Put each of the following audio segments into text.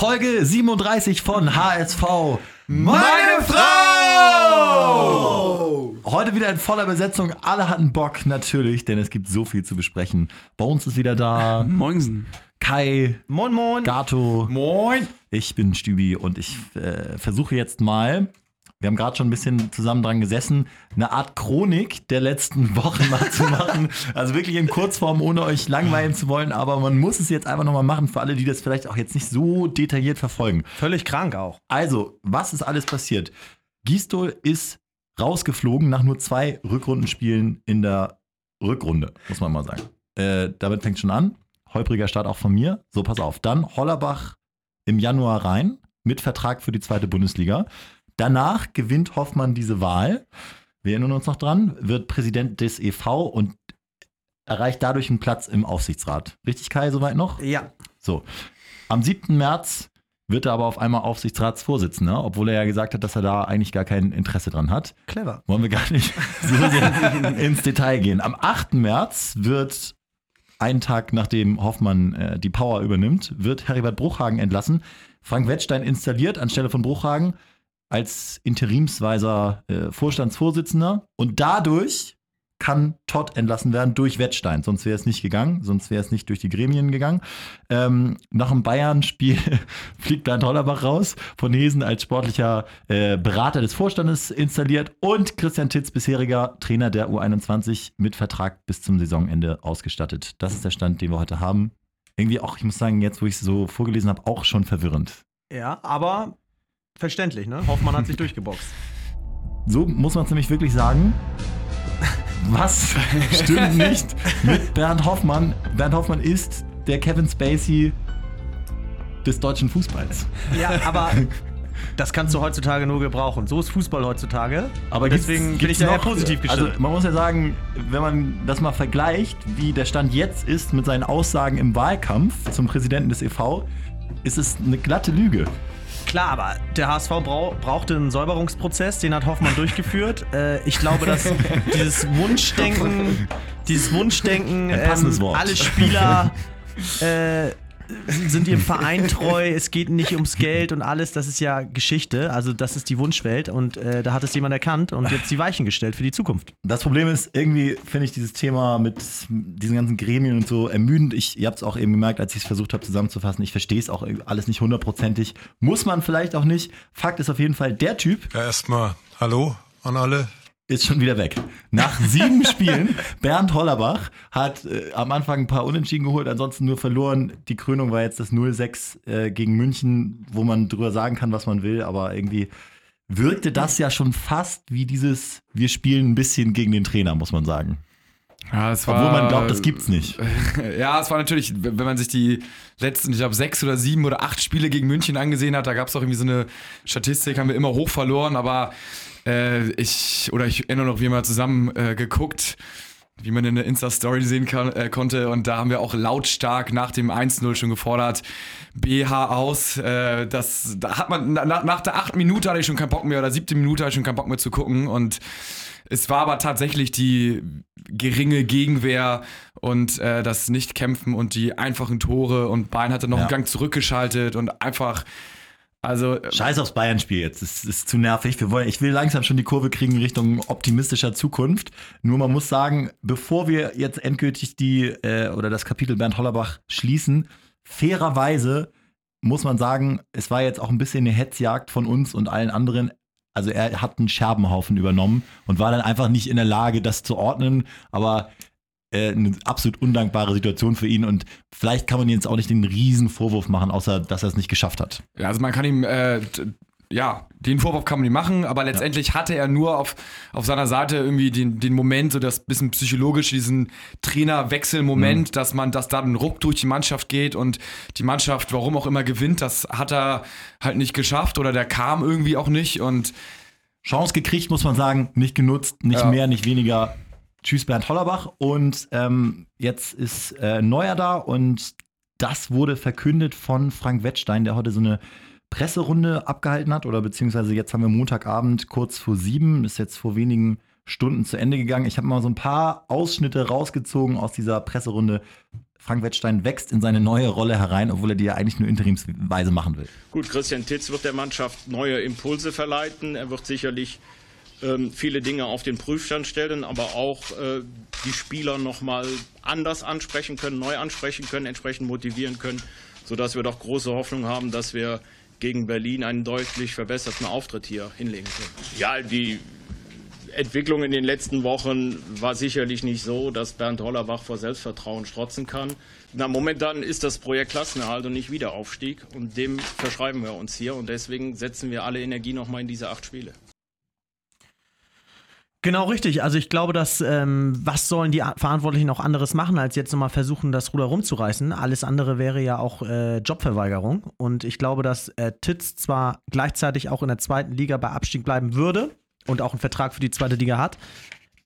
Folge 37 von HSV. Meine Frau! Heute wieder in voller Besetzung. Alle hatten Bock, natürlich, denn es gibt so viel zu besprechen. Uns ist wieder da Moinsen. Kai, Moin, moin. Gato. Moin. Ich bin Stübi und ich äh, versuche jetzt mal, wir haben gerade schon ein bisschen zusammen dran gesessen, eine Art Chronik der letzten Wochen mal zu machen. Also wirklich in Kurzform, ohne euch langweilen zu wollen, aber man muss es jetzt einfach nochmal machen für alle, die das vielleicht auch jetzt nicht so detailliert verfolgen. Völlig krank auch. Also, was ist alles passiert? Gistol ist rausgeflogen nach nur zwei Rückrundenspielen in der Rückrunde, muss man mal sagen. Äh, damit fängt schon an. Holpriger Start auch von mir. So, pass auf. Dann Hollerbach im Januar rein mit Vertrag für die zweite Bundesliga. Danach gewinnt Hoffmann diese Wahl. Wir erinnern uns noch dran, wird Präsident des EV und erreicht dadurch einen Platz im Aufsichtsrat. Richtig, Kai, soweit noch? Ja. So. Am 7. März wird er aber auf einmal Aufsichtsratsvorsitzender, obwohl er ja gesagt hat, dass er da eigentlich gar kein Interesse dran hat. Clever. Wollen wir gar nicht so sehr ins Detail gehen. Am 8. März wird, einen Tag nachdem Hoffmann äh, die Power übernimmt, wird Heribert Bruchhagen entlassen. Frank Wettstein installiert anstelle von Bruchhagen als interimsweiser äh, Vorstandsvorsitzender und dadurch kann Todd entlassen werden durch Wettstein. Sonst wäre es nicht gegangen, sonst wäre es nicht durch die Gremien gegangen. Ähm, nach dem Bayern-Spiel fliegt Bernd Hollerbach raus, von Hesen als sportlicher äh, Berater des Vorstandes installiert und Christian Titz, bisheriger Trainer der U21, mit Vertrag bis zum Saisonende ausgestattet. Das ist der Stand, den wir heute haben. Irgendwie auch, ich muss sagen, jetzt, wo ich es so vorgelesen habe, auch schon verwirrend. Ja, aber verständlich, ne? Hoffmann hat sich durchgeboxt. So muss man es nämlich wirklich sagen. Was stimmt nicht mit Bernd Hoffmann? Bernd Hoffmann ist der Kevin Spacey des deutschen Fußballs. Ja, aber das kannst du heutzutage nur gebrauchen. So ist Fußball heutzutage. Aber deswegen gibt's- bin ich da eher positiv gestimmt. Also man muss ja sagen, wenn man das mal vergleicht, wie der Stand jetzt ist mit seinen Aussagen im Wahlkampf zum Präsidenten des EV, ist es eine glatte Lüge. Klar, aber der HSV brau brauchte einen Säuberungsprozess, den hat Hoffmann durchgeführt. Äh, ich glaube, dass dieses Wunschdenken, dieses Wunschdenken, ähm, alle Spieler äh, sind ihrem Verein treu, es geht nicht ums Geld und alles, das ist ja Geschichte. Also das ist die Wunschwelt und äh, da hat es jemand erkannt und jetzt die Weichen gestellt für die Zukunft. Das Problem ist, irgendwie finde ich dieses Thema mit diesen ganzen Gremien und so ermüdend. Ich, ihr habt es auch eben gemerkt, als ich es versucht habe zusammenzufassen. Ich verstehe es auch alles nicht hundertprozentig. Muss man vielleicht auch nicht. Fakt ist auf jeden Fall, der Typ Ja, erstmal Hallo an alle. Ist schon wieder weg. Nach sieben Spielen, Bernd Hollerbach hat äh, am Anfang ein paar Unentschieden geholt, ansonsten nur verloren. Die Krönung war jetzt das 0-6 äh, gegen München, wo man drüber sagen kann, was man will, aber irgendwie wirkte das ja schon fast wie dieses, wir spielen ein bisschen gegen den Trainer, muss man sagen. Ja, es war, Obwohl man glaubt, das gibt's nicht. Ja, es war natürlich, wenn man sich die letzten, ich glaube, sechs oder sieben oder acht Spiele gegen München angesehen hat, da gab es auch irgendwie so eine Statistik, haben wir immer hoch verloren, aber äh, ich, oder ich erinnere noch, wie wir mal zusammen äh, geguckt, wie man in der Insta-Story sehen kann, äh, konnte. Und da haben wir auch lautstark nach dem 1-0 schon gefordert, BH aus. Äh, das, da hat man, na, nach der achten Minute hatte ich schon keinen Bock mehr, oder siebte Minute hatte ich schon keinen Bock mehr zu gucken. Und es war aber tatsächlich die geringe Gegenwehr und äh, das Nicht-Kämpfen und die einfachen Tore. Und Bayern hatte noch Ja. einen Gang zurückgeschaltet und einfach, also äh, Scheiß aufs Bayern-Spiel jetzt. Das ist zu nervig. Wir wollen, ich will langsam schon die Kurve kriegen Richtung optimistischer Zukunft. Nur man muss sagen, bevor wir jetzt endgültig die äh, oder das Kapitel Bernd Hollerbach schließen, fairerweise muss man sagen, es war jetzt auch ein bisschen eine Hetzjagd von uns und allen anderen. Also er hat einen Scherbenhaufen übernommen und war dann einfach nicht in der Lage, das zu ordnen. Aber äh, eine absolut undankbare Situation für ihn und vielleicht kann man ihm jetzt auch nicht den riesen Vorwurf machen, außer dass er es nicht geschafft hat. Ja, also man kann ihm, äh, ja, den Vorwurf kann man ihm machen, aber letztendlich hatte er nur auf, auf seiner Seite irgendwie den, den Moment, so das bisschen psychologisch, diesen Trainerwechselmoment, dass man, dass da ein Ruck durch die Mannschaft geht und die Mannschaft, warum auch immer, gewinnt, das hat er halt nicht geschafft oder der kam irgendwie auch nicht und Chance gekriegt, muss man sagen, nicht genutzt, nicht Ja. mehr, nicht weniger. Tschüss Bernd Hollerbach und ähm, jetzt ist äh, Neuer da und das wurde verkündet von Frank Wettstein, der heute so eine Presserunde abgehalten hat oder beziehungsweise jetzt haben wir Montagabend kurz vor sieben, ist jetzt vor wenigen Stunden zu Ende gegangen. Ich habe mal so ein paar Ausschnitte rausgezogen aus dieser Presserunde Frank Wettstein wächst in seine neue Rolle herein, obwohl er die ja eigentlich nur interimsweise machen will. Gut, Christian Titz wird der Mannschaft neue Impulse verleiten. Er wird sicherlich ähm, viele Dinge auf den Prüfstand stellen, aber auch äh, die Spieler nochmal anders ansprechen können, neu ansprechen können, entsprechend motivieren können, sodass wir doch große Hoffnung haben, dass wir gegen Berlin einen deutlich verbesserten Auftritt hier hinlegen können. Ja, die Entwicklung in den letzten Wochen war sicherlich nicht so, dass Bernd Hollerbach vor Selbstvertrauen strotzen kann. Na, momentan ist das Projekt Klassenerhalt und nicht Wiederaufstieg und dem verschreiben wir uns hier und deswegen setzen wir alle Energie nochmal in diese acht Spiele. Genau richtig. Also ich glaube, dass ähm, was sollen die Verantwortlichen auch anderes machen, als jetzt nochmal versuchen, das Ruder rumzureißen. Alles andere wäre ja auch äh, Jobverweigerung. Und ich glaube, dass äh, Titz zwar gleichzeitig auch in der zweiten Liga bei Abstieg bleiben würde und auch einen Vertrag für die zweite Liga hat.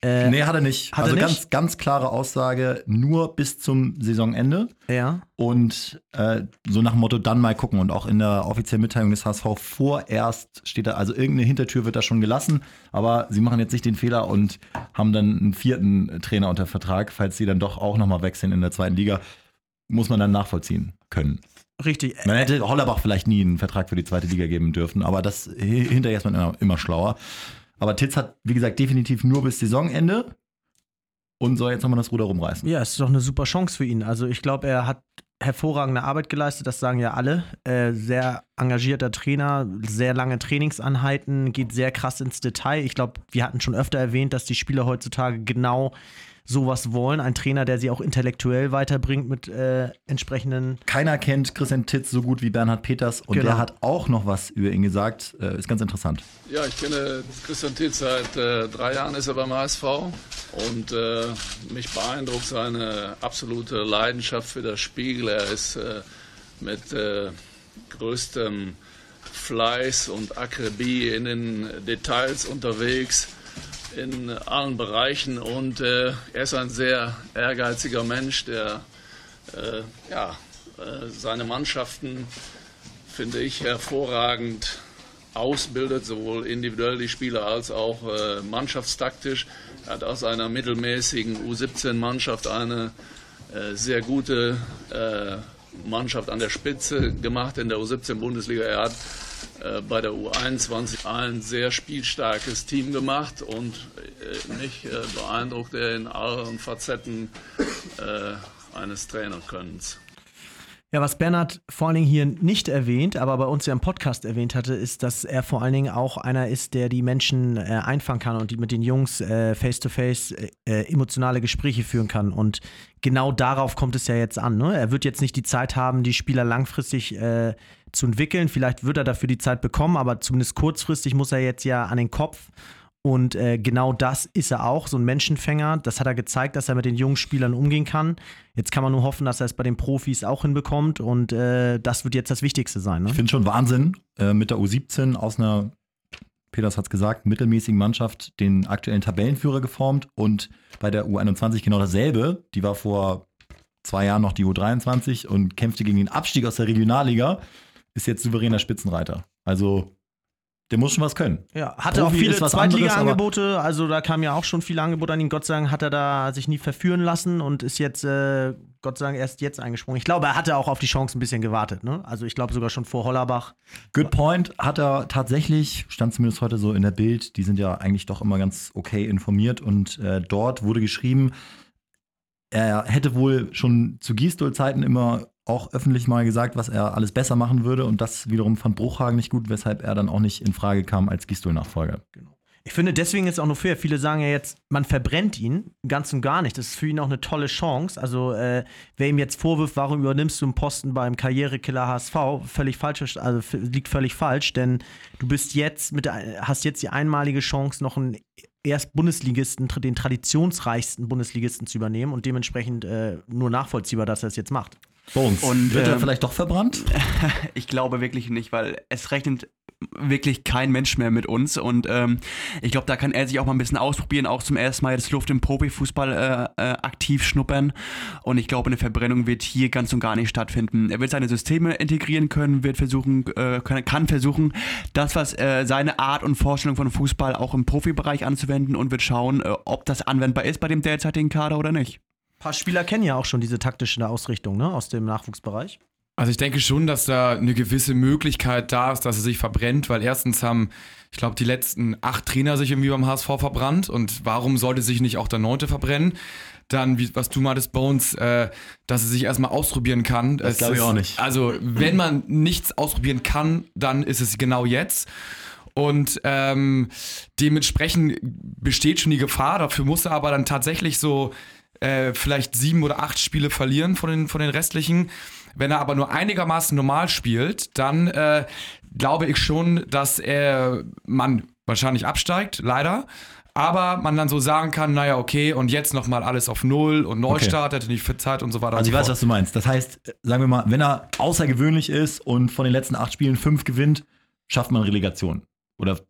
Äh, nee, hat er nicht. Hat also er nicht? ganz, ganz klare Aussage, nur bis zum Saisonende. Ja. Und äh, so nach dem Motto, dann mal gucken. Und auch in der offiziellen Mitteilung des HSV vorerst steht da, also irgendeine Hintertür wird da schon gelassen. Aber sie machen jetzt nicht den Fehler und haben dann einen vierten Trainer unter Vertrag, falls sie dann doch auch nochmal wechseln in der zweiten Liga. Muss man dann nachvollziehen können. Richtig. Man hätte Hollerbach vielleicht nie einen Vertrag für die zweite Liga geben dürfen, aber das hinterher ist man immer, immer schlauer. Aber Titz hat, wie gesagt, definitiv nur bis Saisonende und soll jetzt nochmal das Ruder rumreißen. Ja, es ist doch eine super Chance für ihn. Also ich glaube, er hat hervorragende Arbeit geleistet, das sagen ja alle. Äh, sehr engagierter Trainer, sehr lange Trainingsanheiten, geht sehr krass ins Detail. Ich glaube, wir hatten schon öfter erwähnt, dass die Spieler heutzutage genau sowas wollen. Ein Trainer, der sie auch intellektuell weiterbringt mit äh, entsprechenden. Keiner kennt Christian Titz so gut wie Bernhard Peters und Genau. der hat auch noch was über ihn gesagt. Äh, ist ganz interessant. Ja, ich kenne Christian Titz seit äh, drei Jahren ist er beim HSV und äh, mich beeindruckt seine absolute Leidenschaft für das Spiel. Er ist äh, mit äh, größtem Fleiß und Akribie in den Details unterwegs in allen Bereichen und äh, er ist ein sehr ehrgeiziger Mensch, der äh, ja, äh, seine Mannschaften finde ich hervorragend ausbildet, sowohl individuell die Spieler als auch äh, mannschaftstaktisch. Er hat aus einer mittelmäßigen U17-Mannschaft eine äh, sehr gute äh, Mannschaft an der Spitze gemacht in der U17-Bundesliga. Er hat äh, bei der U21 ein sehr spielstarkes Team gemacht und äh, mich äh, beeindruckt er in allen Facetten äh, eines Trainerkönnens. Ja, was Bernhard vor allen Dingen hier nicht erwähnt, aber bei uns ja im Podcast erwähnt hatte, ist, dass er vor allen Dingen auch einer ist, der die Menschen äh, einfangen kann und die mit den Jungs äh, face-to-face äh, äh, emotionale Gespräche führen kann. Und genau darauf kommt es ja jetzt an. Ne? Er wird jetzt nicht die Zeit haben, die Spieler langfristig äh, zu entwickeln. Vielleicht wird er dafür die Zeit bekommen, aber zumindest kurzfristig muss er jetzt ja an den Kopf. Und äh, genau das ist er auch, so ein Menschenfänger. Das hat er gezeigt, dass er mit den jungen Spielern umgehen kann. Jetzt kann man nur hoffen, dass er es bei den Profis auch hinbekommt. Und äh, das wird jetzt das Wichtigste sein. Ne? Ich finde schon Wahnsinn, äh, mit der U17 aus einer, Peters hat es gesagt, mittelmäßigen Mannschaft den aktuellen Tabellenführer geformt und bei der U21 genau dasselbe. Die war vor zwei Jahren noch die U23 und kämpfte gegen den Abstieg aus der Regionalliga, ist jetzt souveräner Spitzenreiter. Also der muss schon was können. Ja, hatte auch Profi viele was anderes, Zweitliga-Angebote, also da kamen ja auch schon viele Angebote an ihn. Gott sei Dank hat er da sich nie verführen lassen und ist jetzt, äh, Gott sei Dank, erst jetzt eingesprungen. Ich glaube, er hatte auch auf die Chance ein bisschen gewartet, ne? Also ich glaube sogar schon vor Hollerbach. Good Point hat er tatsächlich, stand zumindest heute so in der Bild, die sind ja eigentlich doch immer ganz okay informiert und äh, dort wurde geschrieben, er hätte wohl schon zu Gistol-Zeiten immer auch öffentlich mal gesagt, was er alles besser machen würde und das wiederum fand Bruchhagen nicht gut, weshalb er dann auch nicht in Frage kam als Gistol-Nachfolger. Ich finde deswegen jetzt auch nur fair. Viele sagen ja jetzt, man verbrennt ihn ganz und gar nicht. Das ist für ihn auch eine tolle Chance. Also, äh, wer ihm jetzt vorwirft, warum übernimmst du einen Posten beim Karrierekiller HSV, völlig falsch, also liegt völlig falsch, denn du bist jetzt mit hast jetzt die einmalige Chance, noch einen erst Bundesligisten, den traditionsreichsten Bundesligisten zu übernehmen und dementsprechend äh, nur nachvollziehbar, dass er es jetzt macht. Bones, Und, wird er ähm, vielleicht doch verbrannt? Ich glaube wirklich nicht, weil es rechnet wirklich kein Mensch mehr mit uns und ähm, ich glaube, da kann er sich auch mal ein bisschen ausprobieren, auch zum ersten Mal jetzt Luft im Profifußball äh, äh, aktiv schnuppern und ich glaube, eine Verbrennung wird hier ganz und gar nicht stattfinden. Er wird seine Systeme integrieren können, wird versuchen, äh, kann, kann versuchen, das, was äh, seine Art und Vorstellung von Fußball auch im Profibereich anzuwenden und wird schauen, äh, ob das anwendbar ist bei dem derzeitigen Kader oder nicht. Ein paar Spieler kennen ja auch schon diese taktische Ausrichtung ne, aus dem Nachwuchsbereich. Also ich denke schon, dass da eine gewisse Möglichkeit da ist, dass er sich verbrennt, weil erstens haben, ich glaube, die letzten acht Trainer sich irgendwie beim HSV verbrannt und warum sollte sich nicht auch der neunte verbrennen? Dann, wie, was du meintest, Bones, äh, dass er sich erstmal ausprobieren kann. Das Es glaub ich auch nicht. Also, wenn man nichts ausprobieren kann, dann ist es genau jetzt. Und ähm, dementsprechend besteht schon die Gefahr. Dafür muss er aber dann tatsächlich so äh, vielleicht sieben oder acht Spiele verlieren von den, von den restlichen. Wenn er aber nur einigermaßen normal spielt, dann äh, glaube ich schon, dass er man wahrscheinlich absteigt, leider. Aber man dann so sagen kann, naja, okay, und jetzt nochmal alles auf Null und Neustart, hätte nicht Zeit und so weiter. Also ich so weiß, was du meinst. Das heißt, sagen wir mal, wenn er außergewöhnlich ist und von den letzten acht Spielen fünf gewinnt, schafft man Relegation. Oder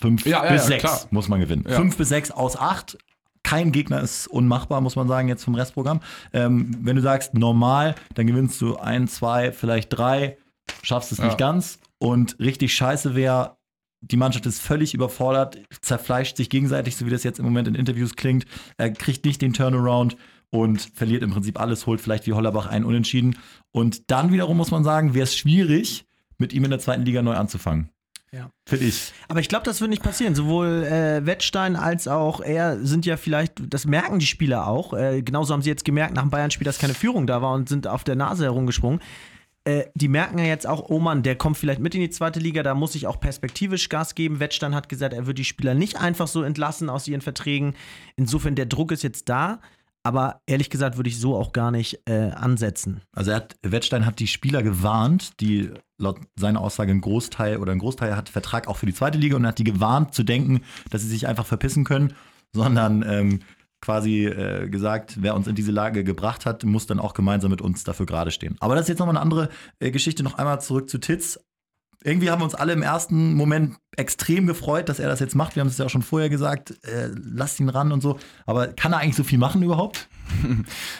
fünf Ja, ja, bis ja, sechs klar. muss man gewinnen. Ja. Fünf bis sechs aus acht. Kein Gegner ist unmachbar, muss man sagen, jetzt vom Restprogramm. Ähm, wenn du sagst normal, dann gewinnst du ein, zwei, vielleicht drei, schaffst es Ja. nicht ganz. Und richtig scheiße wäre, die Mannschaft ist völlig überfordert, zerfleischt sich gegenseitig, so wie das jetzt im Moment in Interviews klingt. Er kriegt nicht den Turnaround und verliert im Prinzip alles, holt vielleicht wie Hollerbach einen Unentschieden. Und dann wiederum muss man sagen, wäre es schwierig, mit ihm in der zweiten Liga neu anzufangen. Ja. Finde ich. Aber ich glaube, das wird nicht passieren. Sowohl äh, Wettstein als auch er sind ja vielleicht, das merken die Spieler auch. Äh, genauso haben sie jetzt gemerkt nach dem Bayern-Spiel, dass keine Führung da war und sind auf der Nase herumgesprungen. Äh, die merken ja jetzt auch, oh Mann, der kommt vielleicht mit in die zweite Liga, da muss ich auch perspektivisch Gas geben. Wettstein hat gesagt, er wird die Spieler nicht einfach so entlassen aus ihren Verträgen. Insofern, der Druck ist jetzt da. Aber ehrlich gesagt würde ich so auch gar nicht äh, ansetzen. Also hat, Wettstein hat die Spieler gewarnt, die laut seiner Aussage ein Großteil oder ein Großteil hat Vertrag auch für die zweite Liga und hat die gewarnt zu denken, dass sie sich einfach verpissen können, sondern ähm, quasi äh, gesagt, wer uns in diese Lage gebracht hat, muss dann auch gemeinsam mit uns dafür gerade stehen. Aber das ist jetzt nochmal eine andere äh, Geschichte. Noch einmal zurück zu Titz. Irgendwie haben wir uns alle im ersten Moment extrem gefreut, dass er das jetzt macht. Wir haben es ja auch schon vorher gesagt, äh, lasst ihn ran und so. Aber kann er eigentlich so viel machen überhaupt?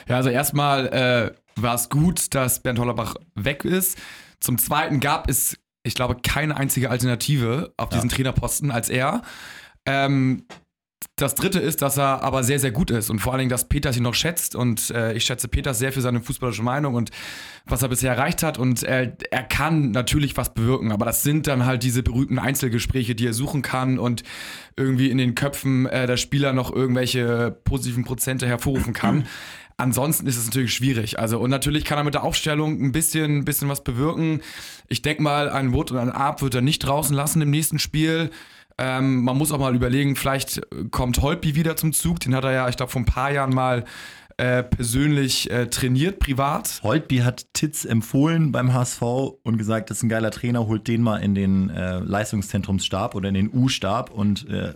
Ja, also erstmal äh, war es gut, dass Bernd Hollerbach weg ist. Zum Zweiten gab es, ich glaube, keine einzige Alternative auf diesen Trainerposten als er. Ähm, das Dritte ist, dass er aber sehr, sehr gut ist und vor allen Dingen, dass Peters ihn noch schätzt und äh, ich schätze Peters sehr für seine fußballische Meinung und was er bisher erreicht hat und er, er kann natürlich was bewirken, aber das sind dann halt diese berühmten Einzelgespräche, die er suchen kann und irgendwie in den Köpfen äh, der Spieler noch irgendwelche positiven Prozente hervorrufen kann. Ansonsten ist es natürlich schwierig. Also, und natürlich kann er mit der Aufstellung ein bisschen, ein bisschen was bewirken. Ich denke mal, einen Wood und einen Arp wird er nicht draußen lassen im nächsten Spiel. Ähm, man muss auch mal überlegen, vielleicht kommt Holtby wieder zum Zug. Den hat er ja, ich glaube, vor ein paar Jahren mal äh, persönlich äh, trainiert, privat. Holtby hat Titz empfohlen beim HSV und gesagt, das ist ein geiler Trainer, holt den mal in den äh, Leistungszentrumsstab oder in den U-Stab und äh,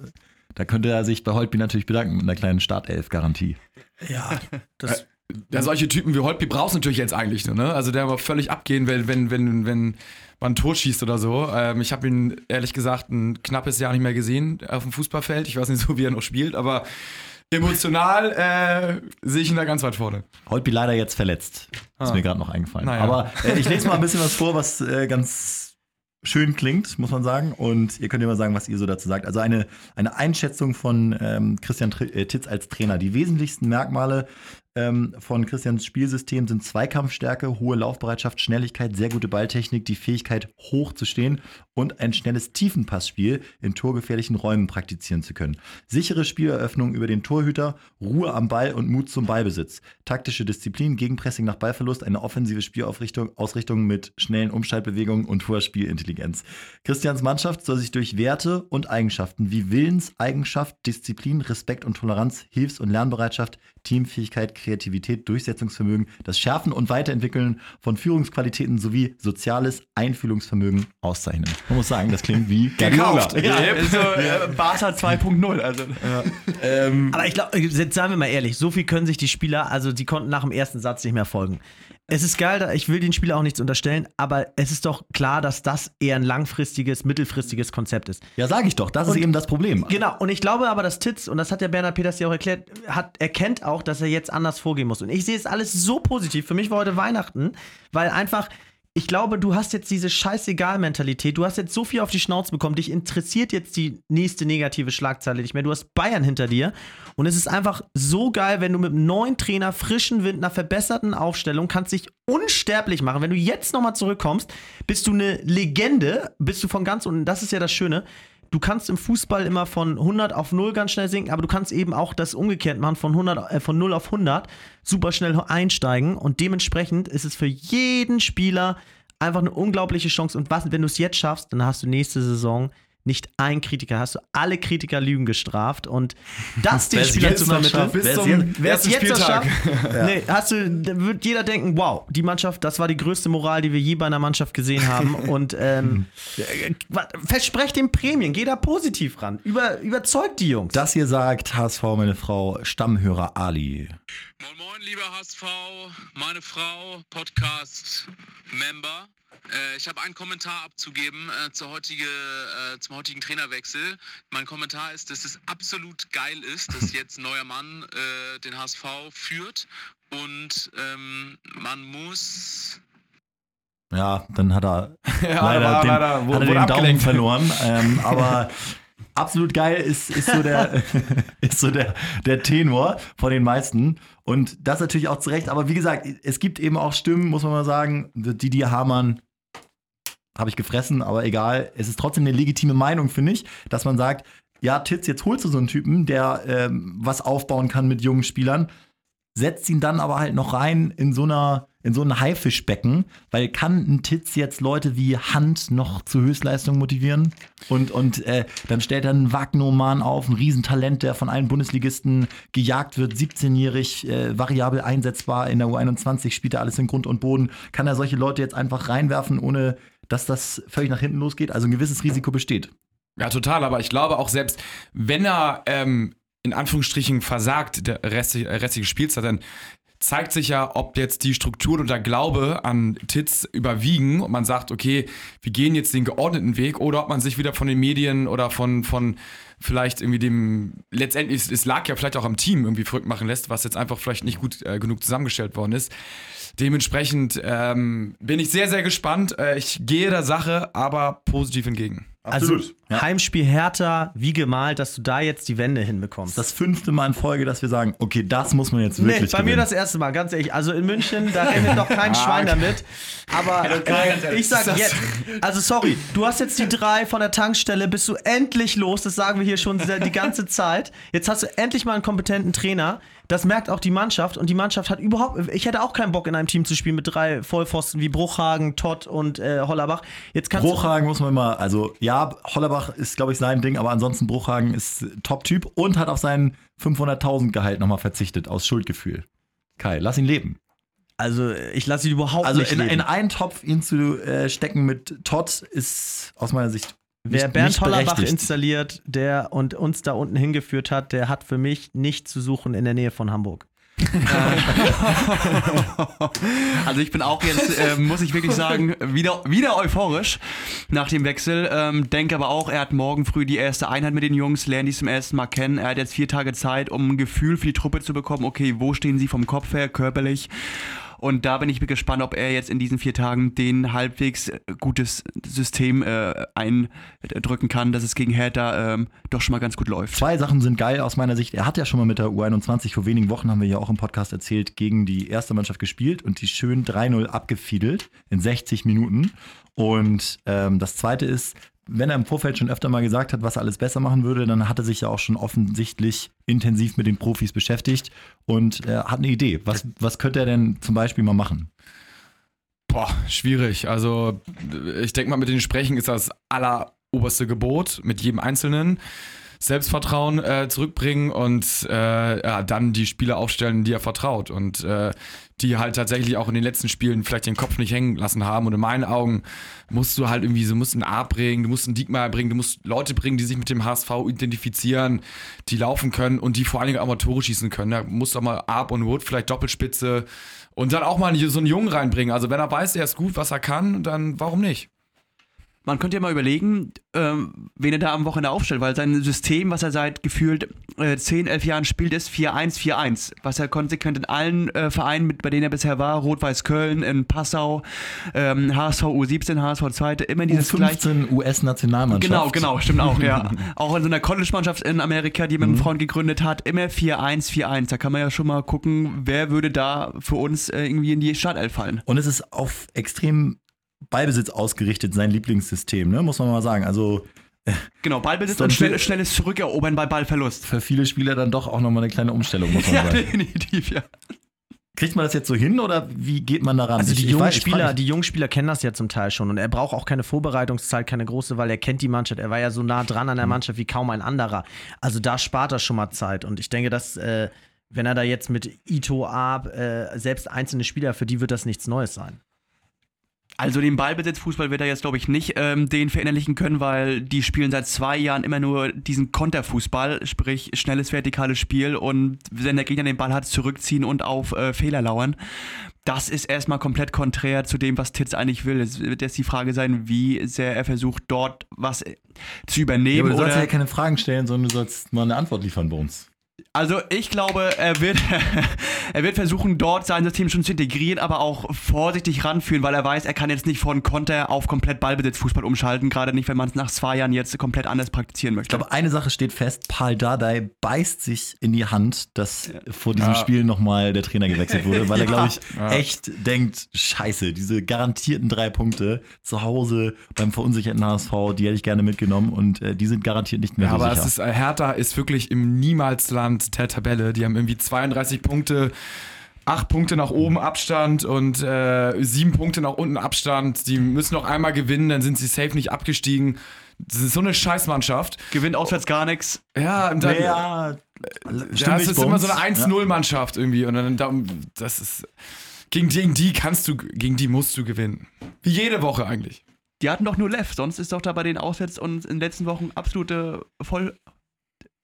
da könnte er sich bei Holtby natürlich bedanken mit einer kleinen Startelf-Garantie. Ja, das Ja, solche Typen wie Holtby brauchst du natürlich jetzt eigentlich nur, ne? Also der aber völlig abgehen, wenn, wenn, wenn, wenn man ein Tor schießt oder so. Ähm, ich habe ihn ehrlich gesagt ein knappes Jahr nicht mehr gesehen auf dem Fußballfeld. Ich weiß nicht so, wie er noch spielt, aber emotional äh, sehe ich ihn da ganz weit vorne. Holtby leider jetzt verletzt. Ist Ah. mir gerade noch eingefallen. Naja. Aber äh, ich lese mal ein bisschen was vor, was äh, ganz schön klingt, muss man sagen. Und ihr könnt mal sagen, was ihr so dazu sagt. Also eine, eine Einschätzung von ähm, Christian äh, Titz als Trainer. Die wesentlichsten Merkmale ähm, von Christians Spielsystem sind Zweikampfstärke, hohe Laufbereitschaft, Schnelligkeit, sehr gute Balltechnik, die Fähigkeit hoch zu stehen und ein schnelles Tiefenpassspiel in torgefährlichen Räumen praktizieren zu können. Sichere Spieleröffnung über den Torhüter, Ruhe am Ball und Mut zum Ballbesitz. Taktische Disziplin, Gegenpressing nach Ballverlust, eine offensive Spielausrichtung Ausrichtung mit schnellen Umschaltbewegungen und hoher Spielintelligenz. Christians Mannschaft soll sich durch Werte und Eigenschaften wie Willenseigenschaft, Disziplin, Respekt und Toleranz, Hilfs- und Lernbereitschaft, Teamfähigkeit, Kreativität, Durchsetzungsvermögen, das Schärfen und Weiterentwickeln von Führungsqualitäten sowie soziales Einfühlungsvermögen auszeichnen. Man muss sagen, das klingt wie Gekauft. Guardiola. Ja. Also, äh, Barca 2.0. Also, Ähm, Aber ich glaube, jetzt sagen wir mal ehrlich, so viel können sich die Spieler, also die konnten nach dem ersten Satz nicht mehr folgen. Es ist geil, ich will den Spieler auch nichts unterstellen, aber es ist doch klar, dass das eher ein langfristiges, mittelfristiges Konzept ist. ja, sage ich doch, das ist Und- eben das Problem. Genau, und ich glaube aber, dass Titz, und das hat der Bernhard Peters ja auch erklärt, hat, erkennt auch, dass er jetzt anders vorgehen muss. Und ich sehe es alles so positiv. Für mich war heute Weihnachten, weil einfach ich glaube, du hast jetzt diese Scheißegal-Mentalität. Du hast jetzt so viel auf die Schnauze bekommen. Dich interessiert jetzt die nächste negative Schlagzeile nicht mehr. Du hast Bayern hinter dir. Und es ist einfach so geil, wenn du mit einem neuen Trainer, frischen Wind, einer verbesserten Aufstellung, kannst dich unsterblich machen. Wenn du jetzt nochmal zurückkommst, bist du eine Legende. Bist du von ganz unten. Das ist ja das Schöne du kannst im Fußball immer von 100 auf 0 ganz schnell sinken, aber du kannst eben auch das umgekehrt machen, von, 100, äh, von 0 auf 100 super schnell einsteigen. Und dementsprechend ist es für jeden Spieler einfach eine unglaubliche Chance. Und was, wenn du es jetzt schaffst, dann hast du nächste Saison nicht ein Kritiker, hast du alle Kritiker Lügen gestraft und das den Spielern zu vermitteln, bis wer es zum jetzt, wer es ersten jetzt noch Spieltag. schafft, nee, hast du, da wird jeder denken, wow, die Mannschaft, das war die größte Moral, die wir je bei einer Mannschaft gesehen haben und ähm, äh, versprecht dem Prämien, geh da positiv ran, Über, überzeugt die Jungs. Das hier sagt HSV, meine Frau, Stammhörer Ali. Moin Moin, lieber HSV, meine Frau, Podcast-Member. Äh, ich habe einen Kommentar abzugeben äh, zur heutige, äh, zum heutigen Trainerwechsel. Mein Kommentar ist, dass es absolut geil ist, dass jetzt ein neuer Mann äh, den HSV führt und ähm, man muss Ja, dann hat er Ja, leider war den, leider- hat er den Daumen abgelenkt. verloren. Ähm, aber absolut geil ist, ist so, der, ist so der, der Tenor von den meisten. Und das natürlich auch zu Recht. Aber wie gesagt, es gibt eben auch Stimmen, muss man mal sagen, die die Hamann habe ich gefressen, aber egal. Es ist trotzdem eine legitime Meinung, finde ich, dass man sagt, ja, Titz, jetzt holst du so einen Typen, der ähm, was aufbauen kann mit jungen Spielern, setzt ihn dann aber halt noch rein in so einer in so ein Haifischbecken, weil kann ein Titz jetzt Leute wie Hand noch zu Höchstleistung motivieren und und äh, dann stellt er einen Wagnoman auf, ein Riesentalent, der von allen Bundesligisten gejagt wird, 17-jährig, äh, variabel einsetzbar in der U21 spielt er alles in Grund und Boden, kann er solche Leute jetzt einfach reinwerfen, ohne dass das völlig nach hinten losgeht? Also ein gewisses Risiko besteht. Ja, total, aber ich glaube auch selbst, wenn er ähm, in Anführungsstrichen versagt, der restliche, restliche Spielzeit, dann zeigt sich ja, ob jetzt die Struktur und der Glaube an Titz überwiegen und man sagt, okay, wir gehen jetzt den geordneten Weg oder ob man sich wieder von den Medien oder von, von vielleicht irgendwie dem, letztendlich, es- es lag ja vielleicht auch am Team irgendwie verrückt machen lässt, was jetzt einfach vielleicht nicht gut äh, genug zusammengestellt worden ist. Dementsprechend ähm, bin ich sehr, sehr gespannt. Äh, ich gehe der Sache aber positiv entgegen. Also Ja. Heimspiel härter, wie gemalt, dass du da jetzt die Wende hinbekommst. Das fünfte Mal in Folge, dass wir sagen, okay, das muss man jetzt Nee, wirklich bei mir gewinnen. das erste Mal, ganz ehrlich. Also in München, da rennt noch kein Schwein damit. Aber äh, ich sag jetzt, also sorry, du hast jetzt die drei von der Tankstelle, bist du endlich los, das sagen wir hier schon die ganze Zeit. Jetzt hast du endlich mal einen kompetenten Trainer. Das merkt auch die Mannschaft und die Mannschaft hat überhaupt, ich hätte auch keinen Bock in einem Team zu spielen mit drei Vollpfosten wie Bruchhagen, Todd und äh, Hollerbach. Jetzt kannst Bruchhagen muss man mal, also ja, Hollerbach ist, glaube ich, sein Ding, aber ansonsten Bruchhagen ist Top-Typ und hat auf seinen 500.000 Gehalt nochmal verzichtet, aus Schuldgefühl. Kai, lass ihn leben. also ich lasse ihn überhaupt Also nicht in, leben. in einen Topf ihn zu äh, stecken mit Todd ist aus meiner Sicht Wer Bernd Hollerbach installiert, der und uns da unten hingeführt hat, der hat für mich nicht zu suchen in der Nähe von Hamburg. Also ich bin auch jetzt, äh, muss ich wirklich sagen, wieder, wieder euphorisch nach dem Wechsel. Ähm, denke aber auch, er hat morgen früh die erste Einheit mit den Jungs, lernen die zum ersten Mal kennen. Er hat jetzt vier Tage Zeit, um ein Gefühl für die Truppe zu bekommen. Okay, wo stehen sie vom Kopf her, körperlich? Und da bin ich gespannt, ob er jetzt in diesen vier Tagen den halbwegs äh, gutes System äh, eindrücken kann, dass es gegen Hertha ähm, doch schon mal ganz gut läuft. Zwei Sachen sind geil aus meiner Sicht. Er hat ja schon mal mit der U21 vor wenigen Wochen, haben wir ja auch im Podcast erzählt, gegen die erste Mannschaft gespielt und die schön 3-0 abgefiedelt in 60 Minuten. Und ähm, das zweite ist, wenn er im Vorfeld schon öfter mal gesagt hat, was er alles besser machen würde, dann hat er sich ja auch schon offensichtlich intensiv mit den Profis beschäftigt und äh, hat eine Idee. Was, was könnte er denn zum Beispiel mal machen? Boah, schwierig. Also, ich denke mal, mit den Sprechen ist das alleroberste Gebot, mit jedem Einzelnen. Selbstvertrauen äh, zurückbringen und äh, ja, dann die Spieler aufstellen, die er vertraut und äh, die halt tatsächlich auch in den letzten Spielen vielleicht den Kopf nicht hängen lassen haben. Und in meinen Augen musst du halt irgendwie so, musst einen A bringen, du musst einen Diekmeyer bringen, du musst Leute bringen, die sich mit dem HSV identifizieren, die laufen können und die vor allen Dingen auch mal Tore schießen können. Da musst du auch mal Arp und Wood, vielleicht Doppelspitze und dann auch mal so einen Jungen reinbringen. Also wenn er weiß, er ist gut, was er kann, dann warum nicht? Man könnte ja mal überlegen, ähm, wen er da am Wochenende aufstellt, weil sein System, was er seit gefühlt äh, 10, 11 Jahren spielt, ist 4-1-4-1, was er konsequent in allen äh, Vereinen, mit, bei denen er bisher war, Rot-Weiß Köln, in Passau, ähm, HSV U17, HSV 2, immer dieses gleiche. U15 US-Nationalmannschaft. Genau, genau, stimmt auch, ja. auch in so einer College-Mannschaft in Amerika, die mit einem Freund gegründet hat, immer 4-1-4-1. Da kann man ja schon mal gucken, wer würde da für uns äh, irgendwie in die Startelf fallen. Und es ist auf extrem Ballbesitz ausgerichtet, sein Lieblingssystem, ne? muss man mal sagen. Also Genau, Ballbesitz und schnell, schnelles Zurückerobern bei Ballverlust. für viele Spieler dann doch auch nochmal eine kleine Umstellung, muss man Ja, sagen. definitiv, ja. Kriegt man das jetzt so hin oder wie geht man daran? Also die ich jungen, weiß- Spieler, die jungen Spieler kennen das ja zum Teil schon und er braucht auch keine Vorbereitungszeit, keine große, weil er kennt die Mannschaft. Er war ja so nah dran an der Mannschaft wie kaum ein anderer. Also da spart er schon mal Zeit und ich denke, dass äh, wenn er da jetzt mit Ito Ab, äh, selbst einzelne Spieler, für die wird das nichts Neues sein. Also den Ballbesitzfußball wird er jetzt, glaube ich, nicht ähm, den verinnerlichen können, weil die spielen seit zwei Jahren immer nur diesen Konterfußball, sprich schnelles vertikales Spiel und wenn der Gegner den Ball hat, zurückziehen und auf äh, Fehler lauern. Das ist erstmal komplett konträr zu dem, was Titz eigentlich will. Es wird jetzt die Frage sein, wie sehr er versucht, dort was äh, zu Ja, übernehmen. aber du sollst ja keine Fragen stellen, sondern du sollst mal eine Antwort liefern bei uns. Also ich glaube, er wird, er wird versuchen, dort sein System schon zu integrieren, aber auch vorsichtig ranführen, weil er weiß, er kann jetzt nicht von Konter auf komplett Ballbesitzfußball umschalten, gerade nicht, wenn man es nach zwei Jahren jetzt komplett anders praktizieren möchte. Ich glaube, eine Sache steht fest, Paul Dardai beißt sich in die Hand, dass vor diesem Ja. Spiel nochmal der Trainer gewechselt wurde, weil er, Ja. glaube ich, Ja. echt denkt, scheiße, diese garantierten drei Punkte zu Hause beim verunsicherten HSV, die hätte ich gerne mitgenommen und äh, die sind garantiert nicht mehr Ja, so aber sicher. es ist, äh, Hertha ist wirklich im Niemalsland der Tabelle. Die haben irgendwie 32 Punkte, 8 Punkte nach oben Abstand und äh, 7 Punkte nach unten Abstand. Die müssen noch einmal gewinnen, dann sind sie safe nicht abgestiegen. Das ist so eine Scheißmannschaft. Gewinnt auswärts gar nichts. Ja, und dann, ja, ja, es nicht ist immer so eine 1-0-Mannschaft irgendwie. Und dann, da- das ist. Gegen, gegen die kannst du, gegen die musst du gewinnen. Wie jede Woche eigentlich. Die hatten doch nur Lev, sonst ist doch da bei den Auswärts und in den letzten Wochen absolute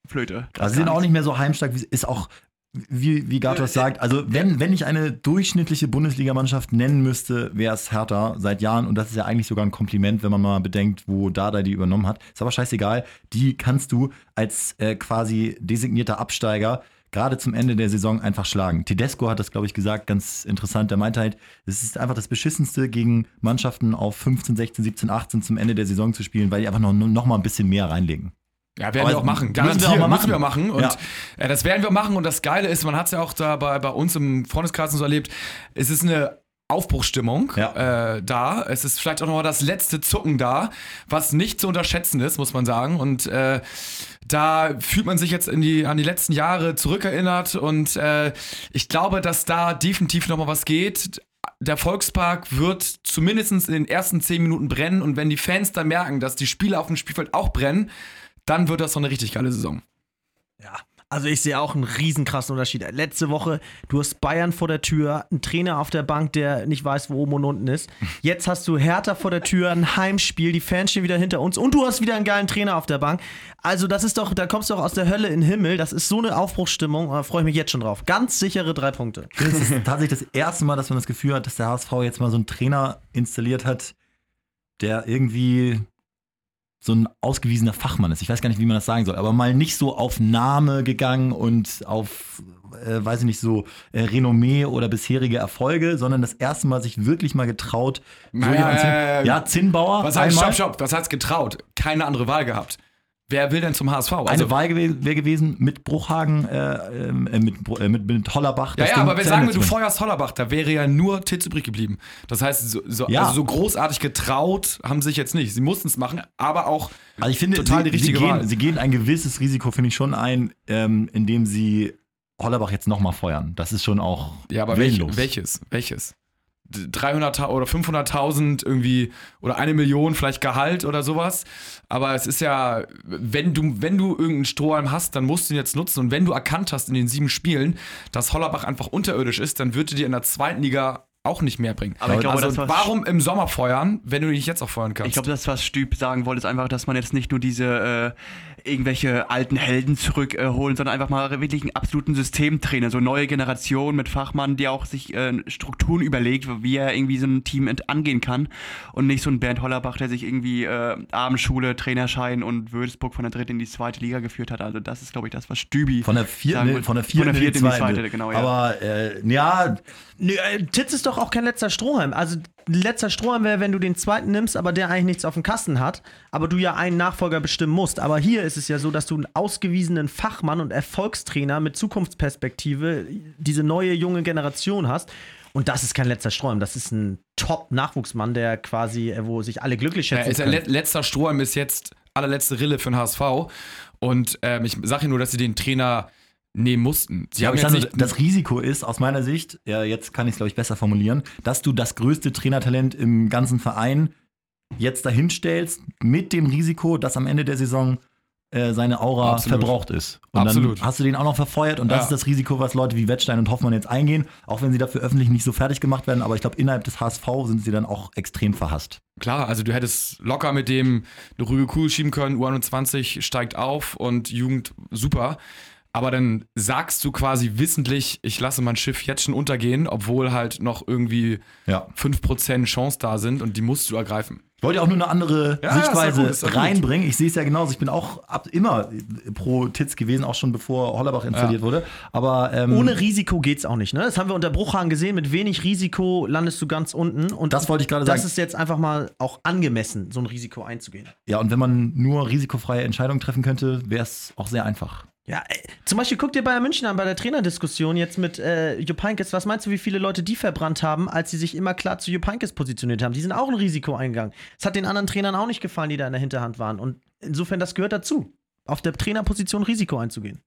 Vollflöte. Also sie sind auch nicht mehr so heimstark, wie ist auch, wie, wie Gatos sagt, also wenn, wenn ich eine durchschnittliche Bundesligamannschaft nennen müsste, wäre es Hertha seit Jahren und das ist ja eigentlich sogar ein Kompliment, wenn man mal bedenkt, wo Dada die übernommen hat. Ist aber scheißegal, die kannst du als äh, quasi designierter Absteiger gerade zum Ende der Saison einfach schlagen. Tedesco hat das, glaube ich, gesagt, ganz interessant. Der meinte halt, es ist einfach das Beschissenste, gegen Mannschaften auf 15, 16, 17, 18 zum Ende der Saison zu spielen, weil die einfach noch, noch mal ein bisschen mehr reinlegen. Ja, werden Aber wir auch machen. müssen wir auch mal müssen wir machen. machen. Und Ja. äh, das werden wir machen. Und das Geile ist, man hat es ja auch da bei, bei uns im Freundeskreis und so erlebt, es ist eine Aufbruchsstimmung Ja. äh, da. Es ist vielleicht auch noch mal das letzte Zucken da, was nicht zu unterschätzen ist, muss man sagen. Und äh, da fühlt man sich jetzt in die, an die letzten Jahre zurückerinnert. Und äh, ich glaube, dass da definitiv noch mal was geht. Der Volkspark wird zumindest in den ersten zehn Minuten brennen. Und wenn die Fans dann merken, dass die Spieler auf dem Spielfeld auch brennen, dann wird das so eine richtig geile Saison. Ja. Also ich sehe auch einen riesen krassen Unterschied. Letzte Woche, du hast Bayern vor der Tür, einen Trainer auf der Bank, der nicht weiß, wo oben und unten ist. Jetzt hast du Hertha vor der Tür, ein Heimspiel, die Fans stehen wieder hinter uns und du hast wieder einen geilen Trainer auf der Bank. Also das ist doch, da kommst du doch aus der Hölle in den Himmel. Das ist so eine Aufbruchsstimmung, da freue ich mich jetzt schon drauf. Ganz sichere drei Punkte. Das ist tatsächlich das erste Mal, dass man das Gefühl hat, dass der HSV jetzt mal so einen Trainer installiert hat, der irgendwie so ein ausgewiesener Fachmann ist. Ich weiß gar nicht, wie man das sagen soll, aber mal nicht so auf Name gegangen und auf, äh, weiß ich nicht, so äh, Renommee oder bisherige Erfolge, sondern das erste Mal sich wirklich mal getraut. So Naja, Zinn- äh, ja, Zinnbauer. Was heißt, einmal. stopp, stopp, was heißt getraut? Keine andere Wahl gehabt. Wer will denn zum HSV? Eine Also, Wahl gew wäre gewesen mit Bruchhagen, äh, äh, mit, äh, mit, mit Hollerbach. ja, ja, aber wenn zu sagen wir, du feuerst Hollerbach, da wäre ja nur Titz übrig geblieben. Das heißt, so, so, Ja. also so großartig getraut haben sie sich jetzt nicht. Sie mussten es machen, aber auch Also ich finde, total sie, die richtige sie, gehen, Wahl. sie gehen ein gewisses Risiko, finde ich, schon ein, ähm, indem sie Hollerbach jetzt nochmal feuern. Das ist schon auch Ja, aber welch, welches? Welches? 300 oder 500.000 irgendwie oder eine Million vielleicht Gehalt oder sowas. Aber es ist ja, wenn du, wenn du irgendeinen Strohhalm hast, dann musst du ihn jetzt nutzen. Und wenn du erkannt hast in den sieben Spielen, dass Hollerbach einfach unterirdisch ist, dann wird er dir in der zweiten Liga auch nicht mehr bringen. Aber ich glaube, also das, warum im Sommer feuern, wenn du dich jetzt auch feuern kannst? Ich glaube, das, was Stüb sagen wollte, ist einfach, dass man jetzt nicht nur diese irgendwelche alten Helden zurückholen, sondern einfach mal wirklich einen absoluten Systemtrainer, so neue Generation mit Fachmann, der auch sich äh, Strukturen überlegt, wie er irgendwie so ein Team angehen kann und nicht so ein Bernd Hollerbach, der sich irgendwie äh, Abendschule, Trainerschein und Würzburg von der dritten in die zweite Liga geführt hat. Also das ist, glaube ich, das, was Stübi Von der vierten, sagen von der vierten, von der vierten in die zweite. genau, ja. Aber äh, ja, Nö, äh, Titz ist doch auch kein letzter Strohhalm. Also letzter Strohhalm wäre, wenn du den zweiten nimmst, aber der eigentlich nichts auf dem Kasten hat, aber du ja einen Nachfolger bestimmen musst. Aber hier ist es ja so, dass du einen ausgewiesenen Fachmann und Erfolgstrainer mit Zukunftsperspektive, diese neue junge Generation hast. Und das ist kein letzter Strohhalm, das ist ein Top-Nachwuchsmann, der quasi, äh, wo sich alle glücklich Ja, schätzen. ist der letzter Strohhalm ist jetzt allerletzte Rille für den HSV. Und ähm, ich sage nur, dass sie den Trainer nehmen mussten. Sie Ja, haben jetzt sag, nicht, das Risiko ist aus meiner Sicht, ja, jetzt kann ich es, glaube ich, besser formulieren, dass du das größte Trainertalent im ganzen Verein jetzt dahin stellst, mit dem Risiko, dass am Ende der Saison äh, seine Aura Absolut. verbraucht ist. Und Absolut. dann hast du den auch noch verfeuert und das Ja. ist das Risiko, was Leute wie Wettstein und Hoffmann jetzt eingehen, auch wenn sie dafür öffentlich nicht so fertig gemacht werden, aber ich glaube, innerhalb des HSV sind sie dann auch extrem verhasst. klar, also du hättest locker mit dem eine ruhige Kugel schieben können, U21 steigt auf und Jugend super. Aber dann sagst du quasi wissentlich, ich lasse mein Schiff jetzt schon untergehen, obwohl halt noch irgendwie Ja. 5% Chance da sind und die musst du ergreifen. Ich wollte auch nur eine andere Ja, Sichtweise gut, reinbringen. Ich sehe es ja genauso. Ich bin auch ab, immer pro Titz gewesen, auch schon bevor Hollerbach installiert wurde. Aber ähm, Ohne Risiko geht's auch nicht, ne? Das haben wir unter Bruchhagen gesehen. Mit wenig Risiko landest du ganz unten. Und Das wollte ich gerade Das sagen. ist jetzt einfach mal auch angemessen, so ein Risiko einzugehen. ja, und wenn man nur risikofreie Entscheidungen treffen könnte, wäre es auch sehr einfach. Ja, ey, zum Beispiel guck dir Bayern München an bei der Trainerdiskussion jetzt mit äh, Jupp Heynckes. Was meinst du, wie viele Leute die verbrannt haben, als sie sich immer klar zu Jupp Heynckes positioniert haben? Die sind auch ein Risiko eingegangen. Es hat den anderen Trainern auch nicht gefallen, die da in der Hinterhand waren. Und insofern, das gehört dazu, auf der Trainerposition Risiko einzugehen.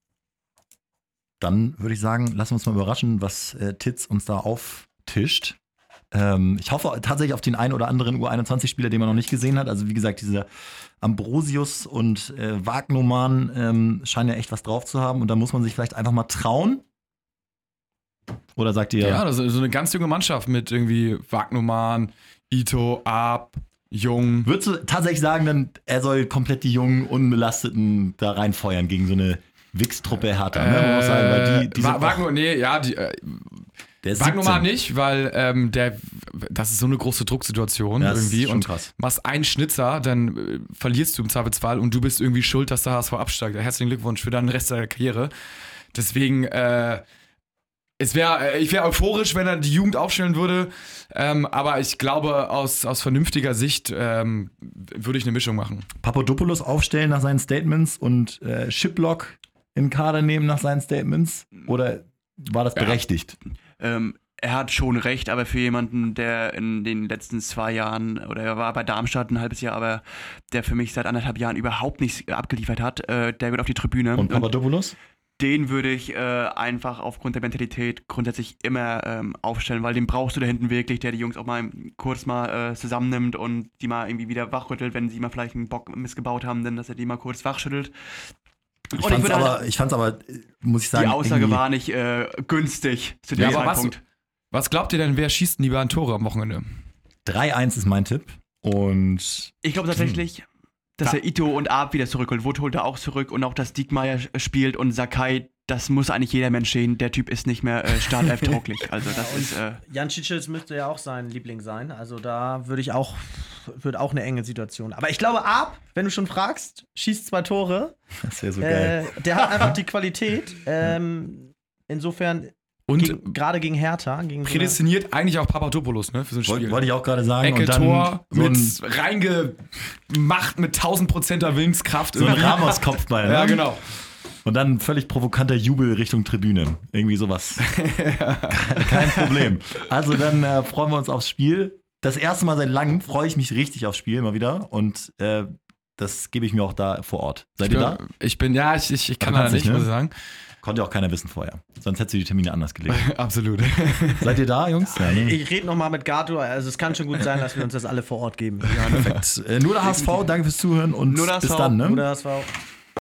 Dann würde ich sagen, lassen wir uns mal überraschen, was äh, Titz uns da auftischt. Ähm, ich hoffe tatsächlich auf den einen oder anderen U21-Spieler, den man noch nicht gesehen hat. Also wie gesagt, dieser Ambrosius und äh, Wagnoman ähm, scheinen ja echt was drauf zu haben. Und da muss man sich vielleicht einfach mal trauen. Oder sagt ihr, Ja, das ist so eine ganz junge Mannschaft mit irgendwie Wagnumann, Ito, Ab, Jung. Würdest du tatsächlich sagen, dann er soll komplett die jungen, unbelasteten da reinfeuern gegen so eine Wix-Truppe Hertha? Ne? Man muss sagen, weil die, die sind Wagner, nee, ja, die, äh, Wagnumann 17. nicht, weil ähm, der, das ist so eine große Drucksituation Ja, das ist irgendwie. schon und krass. machst einen Schnitzer, dann äh, verlierst du im Zweifelsfall und du bist irgendwie schuld, dass der HSV absteigt. Herzlichen Glückwunsch für deinen Rest deiner Karriere. Deswegen, äh, es wäre, ich wäre euphorisch, wenn er die Jugend aufstellen würde. Ähm, aber ich glaube, aus, aus vernünftiger Sicht ähm, würde ich eine Mischung machen. Papadopoulos aufstellen nach seinen Statements und äh, Shiplock in Kader nehmen nach seinen Statements? Oder war das Ja. Ähm, er hat schon recht, aber für jemanden, der in den letzten zwei Jahren, oder er war bei Darmstadt ein halbes Jahr, aber der für mich seit anderthalb Jahren überhaupt nichts abgeliefert hat, äh, der wird auf die Tribüne. Und Papadopoulos? den würde ich äh, einfach aufgrund der Mentalität grundsätzlich immer ähm, aufstellen, weil den brauchst du da hinten wirklich, der die Jungs auch mal kurz mal äh, zusammennimmt und die mal irgendwie wieder wachrüttelt, wenn sie mal vielleicht einen Bock missgebaut haben, dann dass er die mal kurz wachschüttelt. Ich fand's, würde aber, halt- ich fand's aber, äh, muss ich sagen, die Aussage war nicht äh, günstig zu Ja, dem aber was, Zeitpunkt. was glaubt ihr denn, wer schießt denn die beiden Tore am Wochenende? 3-1 ist mein Tipp. Und Ich glaube tatsächlich, dass er Ito und Ab wieder zurückholt. Wood holt er auch zurück und auch, dass Diekmeyer spielt und Sakai, das muss eigentlich jeder Mensch sehen. Der Typ ist nicht mehr äh, Startelf-tauglich. Also das ist... Äh, Jan Cicic müsste ja auch sein Liebling sein. Also da würde ich auch, wird auch eine enge Situation. Aber ich glaube, Ab, wenn du schon fragst, schießt zwei Tore. das wäre so geil. Äh, der hat einfach die Qualität. Ähm, insofern, Und gerade gegen Hertha. Gegen so prädestiniert eigentlich auch Papadopoulos, ne, für so ein Spiel. Wollte ich auch gerade sagen. Ecke, und dann Tor, so mit reingemacht mit 1000%er Willenskraft. so ein. Ramos-Kopfball. Ja, ne? genau. Und dann völlig provokanter Jubel Richtung Tribüne. Irgendwie sowas. Kein Problem. Also dann äh, freuen wir uns aufs Spiel. Das erste Mal seit langem freue ich mich richtig aufs Spiel mal wieder. Und äh, das gebe ich mir auch da vor Ort. Seid ihr da? Ich bin, ja, ich, ich, ich kann da nicht, ne? muss ich sagen. Konnte ja auch keiner wissen vorher. Sonst hättest du die Termine anders gelegt. Absolut. Seid ihr da, Jungs? Ja, ne? Ich rede nochmal mit Gato. Also es kann schon gut sein, dass wir uns das alle vor Ort geben. Perfekt. Äh, nur der HSV, danke fürs Zuhören und Nur der bis HSV. dann. Ne? Oder das war